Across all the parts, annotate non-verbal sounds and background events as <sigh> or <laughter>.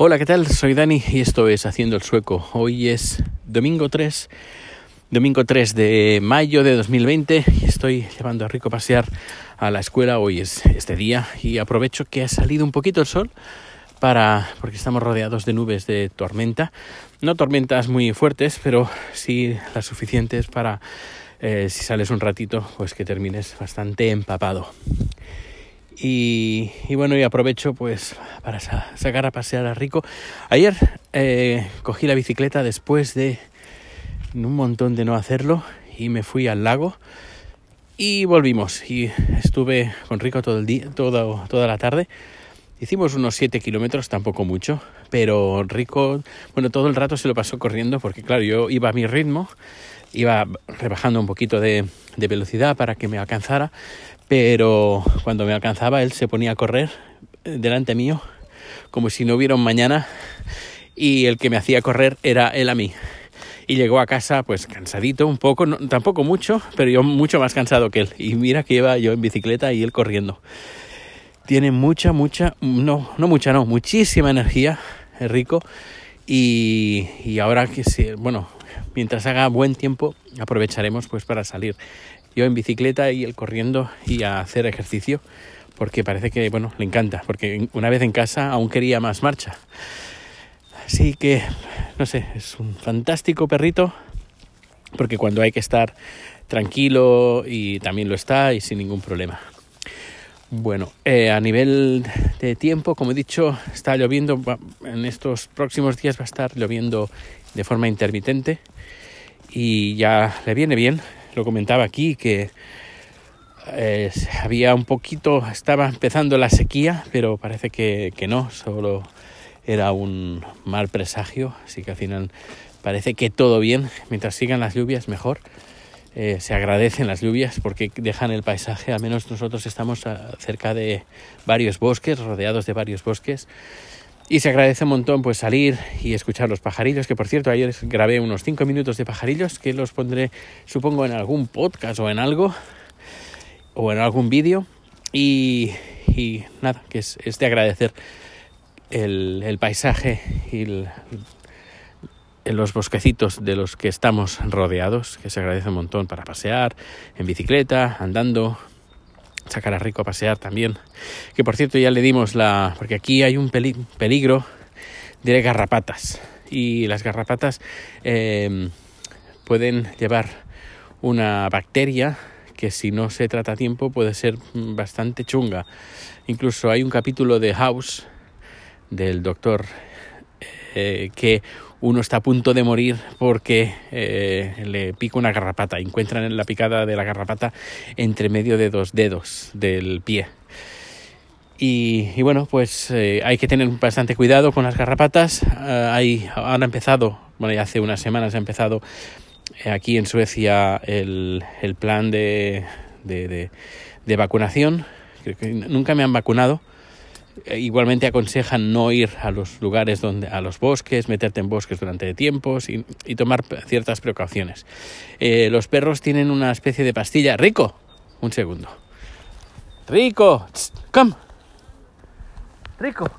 Hola, ¿qué tal? Soy Dani y esto es Haciendo el Sueco. Hoy es domingo 3, domingo 3 de mayo de 2020 y estoy llevando a Rico a pasear a la escuela. Hoy es este día y aprovecho que ha salido un poquito el sol para porque estamos rodeados de nubes de tormenta. No tormentas muy fuertes, pero sí las suficientes para eh, si sales un ratito, pues que termines bastante empapado. Y, bueno, y aprovecho pues para sacar a pasear a Rico. Ayer eh, cogí la bicicleta después de un montón de no hacerlo y me fui al lago y volvimos. Y estuve con Rico todo el día, todo, toda la tarde. Hicimos unos 7 kilómetros, tampoco mucho, pero Rico, bueno, todo el rato se lo pasó corriendo porque claro, yo iba a mi ritmo, iba rebajando un poquito de, de velocidad para que me alcanzara, pero cuando me alcanzaba él se ponía a correr eh, delante mío como si no hubiera un mañana y el que me hacía correr era él a mí. Y llegó a casa pues cansadito un poco, tampoco mucho, pero yo mucho más cansado que él. Y mira que iba yo en bicicleta y él corriendo. Tiene mucha, mucha, no, no mucha, no, muchísima energía, es rico. Y, y ahora que sí, bueno, mientras haga buen tiempo aprovecharemos pues para salir yo en bicicleta y él corriendo y a hacer ejercicio porque parece que bueno le encanta porque una vez en casa aún quería más marcha así que no sé es un fantástico perrito porque cuando hay que estar tranquilo y también lo está y sin ningún problema bueno, eh, a nivel de tiempo, como he dicho, está lloviendo. En estos próximos días va a estar lloviendo de forma intermitente y ya le viene bien lo comentaba aquí, que eh, había un poquito, estaba empezando la sequía, pero parece que, no, solo era un mal presagio, así que al final parece que todo bien, mientras sigan las lluvias mejor. Eh, se agradecen las lluvias porque dejan el paisaje, al menos nosotros estamos cerca de varios bosques, rodeados de varios bosques, y se agradece un montón pues salir y escuchar los pajarillos, que por cierto ayer grabé unos 5 minutos de pajarillos que los pondré supongo en algún podcast o en algo o en algún vídeo. Y, nada, que es, de agradecer el, paisaje y los bosquecitos de los que estamos rodeados, que se agradece un montón para pasear en bicicleta, andando, sacar a Rico a pasear también. Que por cierto ya le dimos la... porque aquí hay un peligro de garrapatas. Y las garrapatas em, pueden llevar una bacteria que si no se trata a tiempo puede ser bastante chunga. Incluso hay un capítulo de House del doctor eh, que uno está a punto de morir porque eh, le pica una garrapata. Encuentran la picada de la garrapata entre medio de dos dedos del pie. Y, bueno, pues eh, hay que tener bastante cuidado con las garrapatas. hay, han empezado, bueno, ya hace unas semanas ha empezado aquí en Suecia el, el plan de, de, de vacunación. Creo que nunca me han vacunado eh, igualmente aconsejan no ir a los lugares donde a los bosques, meterte en bosques durante tiempos y, tomar ciertas precauciones. Eh, los perros tienen una especie de pastilla. Rico, un segundo. Rico, come. Rico.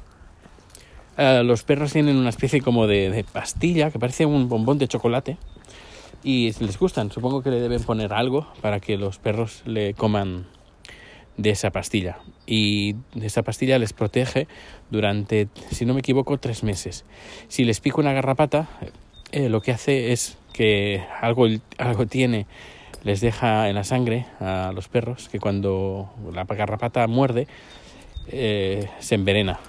Eh, los perros tienen una especie como de, de pastilla que parece un bombón de chocolate y les gustan. Supongo que le deben poner algo para que los perros le coman de esa pastilla. Y esa pastilla les protege durante, si no me equivoco, tres meses. Si les pico una garrapata, eh, lo que hace es que algo, algo tiene, les deja en la sangre a los perros, que cuando la garrapata muerde, eh, se envenena.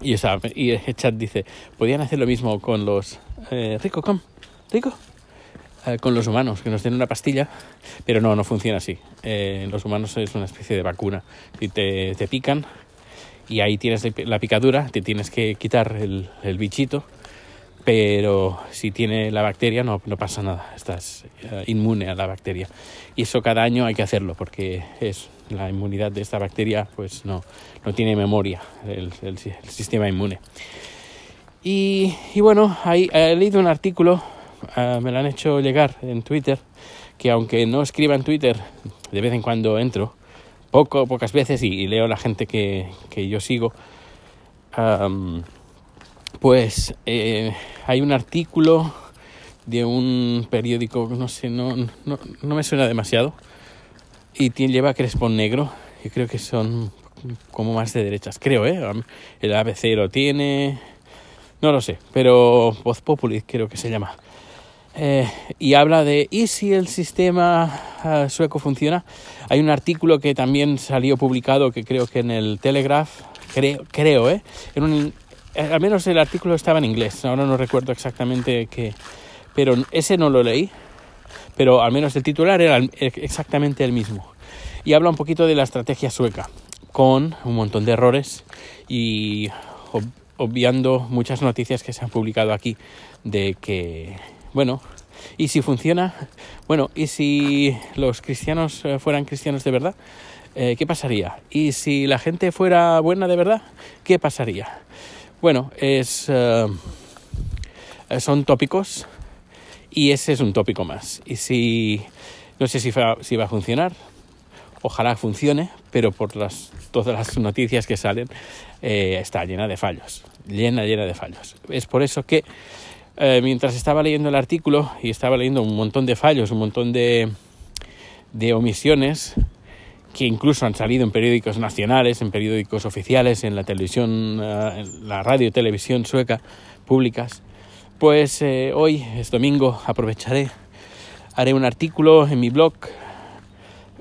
Y, esa, y el chat dice, podían hacer lo mismo con los... Eh, rico, com, rico, eh, con los humanos, que nos den una pastilla, pero no, no funciona así. Eh, en los humanos es una especie de vacuna. Si te, te pican y ahí tienes la picadura, te tienes que quitar el, el bichito, pero si tiene la bacteria no, no pasa nada, estás eh, inmune a la bacteria. Y eso cada año hay que hacerlo porque es la inmunidad de esta bacteria pues no, no tiene memoria el, el, sistema inmune. Y, y bueno, ahí, he leído un artículo Ah, me lo han hecho llegar en Twitter, que aunque no escriba en Twitter, de vez en cuando entro, poco, pocas veces, y, leo la gente que, que yo sigo, pues eh, hay un artículo de un periódico, no sé, no, no, no me suena demasiado, y tiene, lleva crespón negro, y creo que son como más de derechas, creo, ¿eh? El ABC lo tiene, no lo sé, pero Voz Populi creo que se llama. Eh, y habla de ¿y si el sistema uh, sueco funciona? Hay un artículo que también salió publicado que creo que en el Telegraph, creo, creo ¿eh? En un, eh, al menos el artículo estaba en inglés, ahora no recuerdo exactamente qué, pero ese no lo leí, pero al menos el titular era exactamente el mismo. Y habla un poquito de la estrategia sueca, con un montón de errores y obviando muchas noticias que se han publicado aquí de que bueno, ¿y si funciona? Bueno, ¿y si los cristianos eh, fueran cristianos de verdad? Eh, ¿Qué pasaría? ¿Y si la gente fuera buena de verdad? ¿Qué pasaría? Bueno, es, uh, son tópicos y ese es un tópico más. Y si, no sé si va, a funcionar, ojalá funcione, pero por todas las noticias que salen eh, está llena de fallos, llena, llena de fallos. Es por eso que eh, mientras estaba leyendo el artículo y estaba leyendo un montón de fallos, un montón de, de omisiones que incluso han salido en periódicos nacionales, en periódicos oficiales, en la televisión, eh, en la radio y televisión sueca públicas, pues eh, hoy es domingo, aprovecharé, haré un artículo en mi blog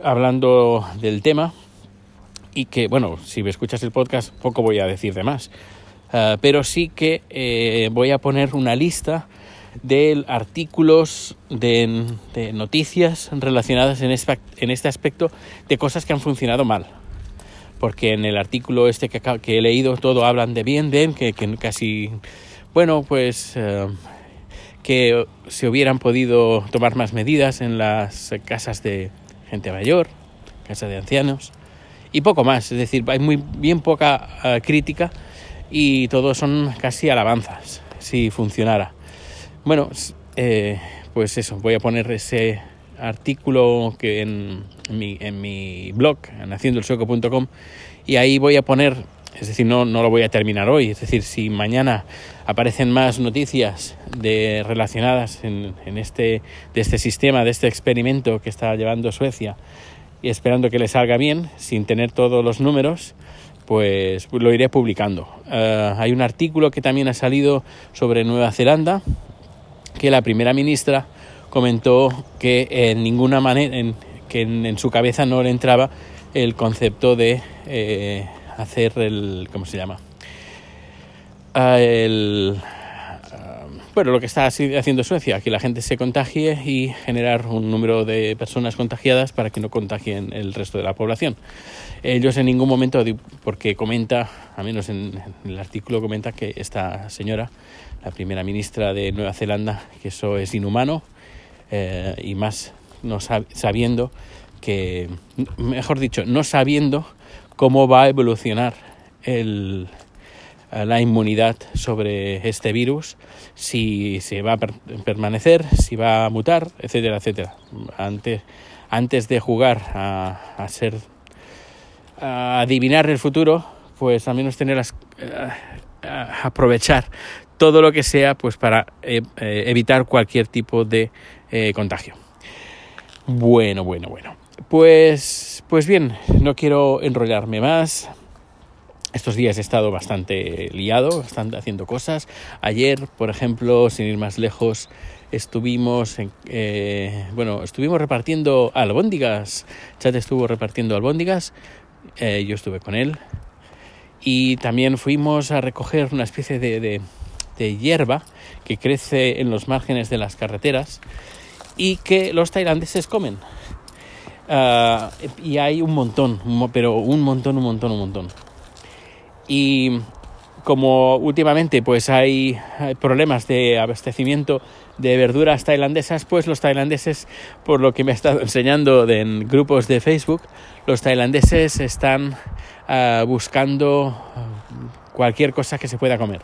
hablando del tema y que, bueno, si me escuchas el podcast, poco voy a decir de más. Ah, pero sí que eh, voy a poner una lista de artículos de, noticias relacionadas en este, en este aspecto de cosas que han funcionado mal. Porque en el artículo este que, que he leído todo hablan de bien, de que, que casi, bueno, pues eh, que se hubieran podido tomar más medidas en las casas de gente mayor, casas de ancianos y poco más. Es decir, hay muy bien poca ah, crítica y todos son casi alabanzas, si funcionara. Bueno, eh, pues eso, voy a poner ese artículo que en, mi, en mi blog, en y ahí voy a poner, es decir, no, no lo voy a terminar hoy, es decir, si mañana aparecen más noticias de, relacionadas en, en este, de este sistema, de este experimento que está llevando Suecia, y esperando que le salga bien, sin tener todos los números, pues lo iré publicando. Eh, hay un artículo que también ha salido sobre Nueva Zelanda, que la primera ministra comentó que en ninguna manera, en, que en, su cabeza no le entraba el concepto de eh, hacer el, ¿cómo se llama? Ah, el, bueno, lo que está haciendo Suecia, que la gente se contagie y generar un número de personas contagiadas para que no contagien el resto de la población. Ellos en ningún momento, porque comenta, a menos en, el artículo comenta que esta señora, la primera ministra de Nueva Zelanda, que eso es inhumano eh, y más no sabiendo que, mejor dicho, no sabiendo cómo va a evolucionar el, la inmunidad sobre este virus, si se va a permanecer, si va a mutar, etcétera, etcétera. Antes, antes de jugar a, a ser adivinar el futuro, pues al menos tener eh, aprovechar todo lo que sea pues para eh, eh, evitar cualquier tipo de contagio. Bueno, bueno, bueno. Pues, pues bien, no quiero enrollarme más. Estos días he estado bastante liado, bastante haciendo cosas. Ayer, por ejemplo, sin ir más lejos, estuvimos, bueno, estuvimos repartiendo albóndigas. Chat estuvo repartiendo albóndigas eh, yo estuve con él. Y también fuimos a recoger una especie de, de, hierba que crece en los márgenes de las carreteras y que los tailandeses comen. Ah, y hay un montón, pero un montón, un montón, un montón. Y como últimamente pues hay, problemas de abastecimiento de verduras tailandesas, pues los tailandeses, por lo que me ha estado <laughs> enseñando en grupos de Facebook, los tailandeses están ah, buscando cualquier cosa que se pueda comer.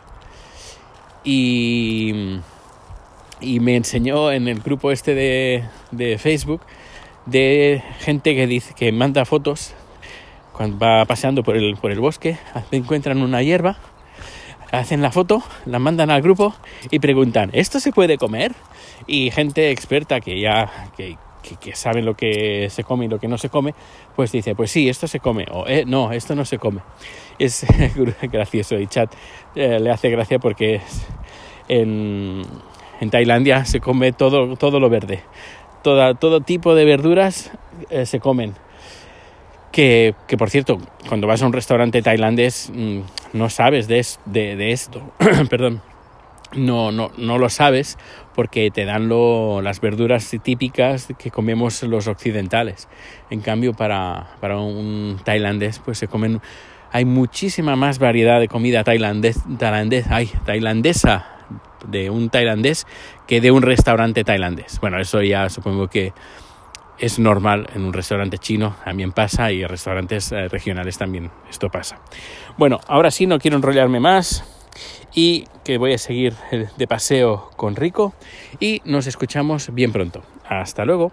Y, y me enseñó en el grupo este de, de Facebook de gente que dice que manda fotos cuando va paseando por el, por el bosque, encuentran una hierba hacen la foto, la mandan al grupo y preguntan, ¿esto se puede comer? Y gente experta que ya que, que, sabe lo que se come y lo que no se come, pues dice, pues sí, esto se come, o eh, no, esto no se come. Es <laughs> gracioso y chat eh, le hace gracia porque en, en, Tailandia se come todo, todo lo verde. Toda, todo tipo de verduras eh, se comen. Que, por cierto, cuando vas a un restaurante tailandés mm, no sabes de, de, esto. <clears throat> Perdón no, no, no lo sabes porque te dan lo, las verduras típicas que comemos los occidentales. En cambio, para, para un tailandés, pues se comen. Hay muchísima más variedad de comida tailandés, tailandés, tailandesa de un tailandés que de un restaurante tailandés. Bueno, eso ya supongo que es normal en un restaurante chino, también pasa, y en restaurantes eh, regionales también esto pasa. Bueno, ahora sí, no quiero enrollarme más y que voy a seguir de paseo con Rico y nos escuchamos bien pronto. Hasta luego.